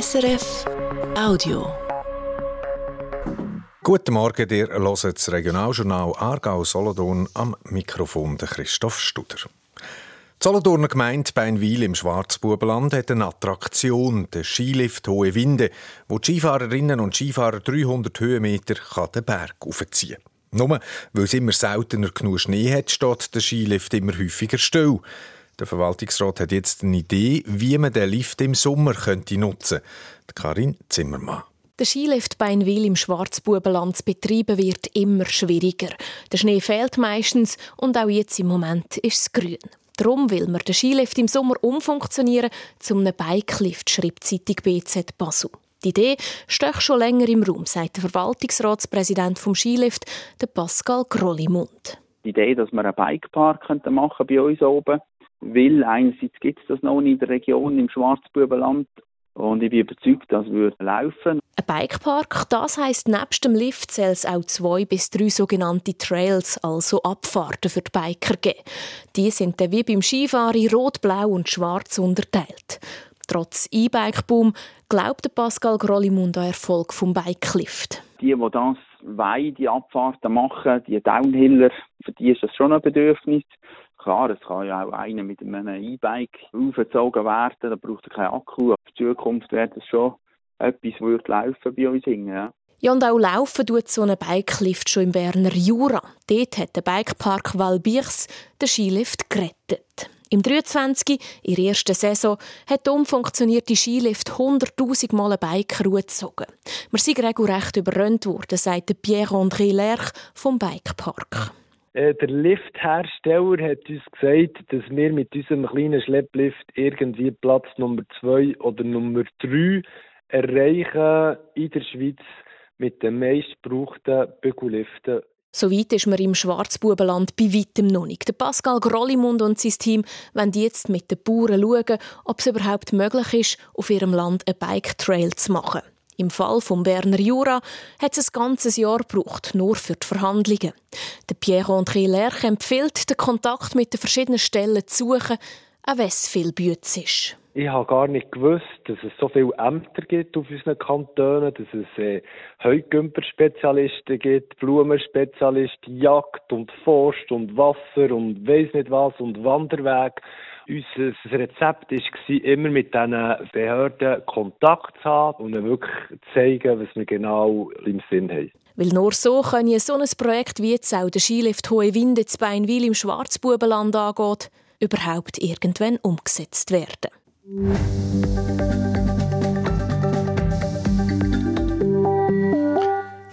SRF Audio. Guten Morgen, ihr hört das Regionaljournal Aargau-Solothurn am Mikrofon Christoph Studer. Die Solothurner Gemeinde Beinwil im Schwarzbubenland hat eine Attraktion, den Skilift Hohe Winde, wo die Skifahrerinnen und Skifahrer 300 Höhenmeter den Berg aufziehen kann. Nur weil es immer seltener genug Schnee hat, steht der Skilift immer häufiger still. Der Verwaltungsrat hat jetzt eine Idee, wie man den Lift im Sommer könnte nutzen könnte. Karin Zimmermann. Der Skilift Beinwil im Schwarzbubenland zu betreiben wird immer schwieriger. Der Schnee fehlt meistens und auch jetzt im Moment ist es grün. Darum will man den Skilift im Sommer umfunktionieren zum einem Bikelift, schreibt die Zeitung BZ Basel. Die Idee steht schon länger im Raum, sagt der Verwaltungsratspräsident vom Skilift, der Pascal Grollimund. Die Idee, dass wir einen Bikepark machen bei uns oben weil einerseits gibt es das noch nicht in der Region im Schwarzbubenland und ich bin überzeugt, das würde laufen. Ein Bikepark, das heisst, nebst dem Lift soll es auch zwei bis drei sogenannte Trails, also Abfahrten für die Biker geben. Die sind dann wie beim Skifahren in Rot, Blau und Schwarz unterteilt. Trotz E-Bike-Boom glaubt Pascal Grollimund an Erfolg vom Bikelift. Die, die das wollen, die Abfahrten machen, die Downhiller, für die ist das schon ein Bedürfnis. Klar, es kann ja auch einer mit einem E-Bike aufgezogen werden, da braucht er keinen Akku. Aber in Zukunft wäre das schon etwas, das laufen bei uns hingen. Ja. Ja, und auch laufen tut so ein Bikelift schon im Berner Jura. Dort hat der Bikepark Valbirs den Skilift gerettet. Im 23. in der ersten Saison, hat der umfunktionierte Skilift 100.000 Mal eine Biker gezogen. Wir sind regelrecht überrannt worden, sagt Pierre-André Lerch vom Bikepark. Äh, der Lifthersteller hat uns gesagt, dass wir mit unserem kleinen Schlepplift irgendwie Platz Nummer zwei oder Nummer drei erreichen in der Schweiz mit den meistgebrauchten Bügelliften. So weit ist man im Schwarzbubenland bei weitem noch nicht. Der Pascal Grollimund und sein Team wollen jetzt mit den Bauern schauen, ob es überhaupt möglich ist, auf ihrem Land einen Bike-Trail zu machen. Im Fall vom Berner Jura hat es ein ganzes Jahr gebraucht, nur für die Verhandlungen. Der Pierre-André Lerch empfiehlt, den Kontakt mit den verschiedenen Stellen zu suchen, auch wenn es viel Bütz ist. Ich habe gar nicht gewusst, dass es so viele Ämter gibt auf unseren Kantonen, dass es äh, Heugümper-Spezialisten gibt, Blumenspezialisten, Jagd und Forst und Wasser und weiss nicht was und Wanderweg. Unser Rezept war, immer mit diesen Behörden Kontakt zu haben und ihnen wirklich zeigen, was wir genau im Sinn haben. Weil nur so kann so ein Projekt wie jetzt auch der Skilift Hohe Winde zu Beinwil im Schwarzbubenland angeht, überhaupt irgendwann umgesetzt werden.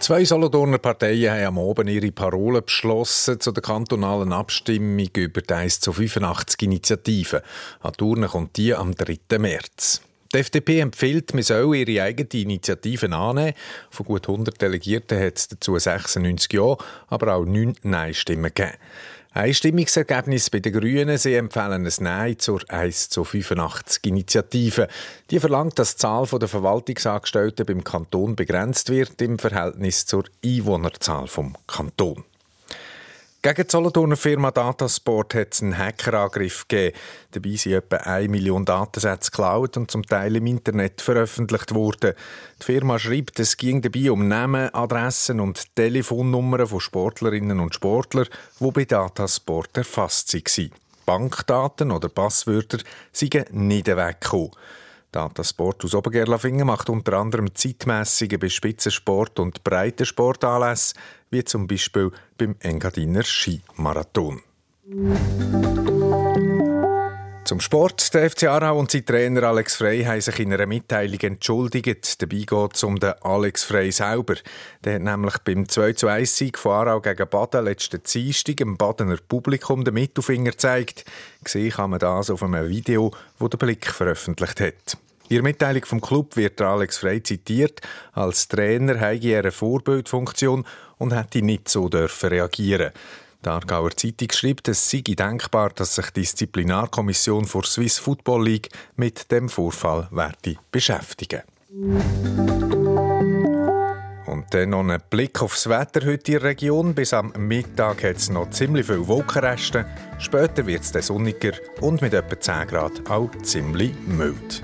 Zwei Solothurner Parteien haben am Abend ihre Parolen beschlossen zu der kantonalen Abstimmung über die 1 zu 85 Initiative. An Turnen kommt die am 3. März. Die FDP empfiehlt, man soll ihre eigene Initiative annehmen. Von gut 100 Delegierten hat es dazu 96 Ja, aber auch 9 Nein-Stimmen gegeben. Einstimmungsergebnis bei den Grünen. Sie empfehlen ein Nein zur 1 zu 85 Initiative. Die verlangt, dass die Zahl der Verwaltungsangestellten beim Kanton begrenzt wird im Verhältnis zur Einwohnerzahl vom Kanton. Gegen die Solothurner Firma Datasport hat es einen Hackerangriff gegeben. Dabei sind etwa 1 Million Datensätze geklaut und zum Teil im Internet veröffentlicht worden. Die Firma schreibt, es ging dabei um Namen, Adressen und Telefonnummern von Sportlerinnen und Sportlern, die bei Datasport erfasst waren. Bankdaten oder Passwörter sind nicht weggekommen. Datasport aus Obergerlafingen macht unter anderem zeitmässige bis Spitzensport- und Breitensportanlässe, wie zum Beispiel beim Engadiner Skimarathon. Zum Sport. Der FC Aarau und sein Trainer Alex Frey haben sich in einer Mitteilung entschuldigt. Dabei geht es um den Alex Frey selber. Der hat nämlich beim 2 Sieg von Aarau gegen Baden letzten Dienstag dem Badener Publikum den Mittelfinger gezeigt. Gesehen kann man das auf einem Video, das der Blick veröffentlicht hat. In der Mitteilung vom Club wird Alex Frey zitiert, als Trainer habe er eine Vorbildfunktion und hätte nicht so dürfen reagieren die Aargauer Zeitung schreibt, es sei denkbar, dass sich die Disziplinarkommission vor Swiss Football League mit dem Vorfall werde beschäftigen. Und dann noch ein Blick aufs Wetter heute in der Region. Bis am Mittag hat es noch ziemlich viele Wolkenreste. Später wird es sonniger und mit etwa 10 Grad auch ziemlich mild.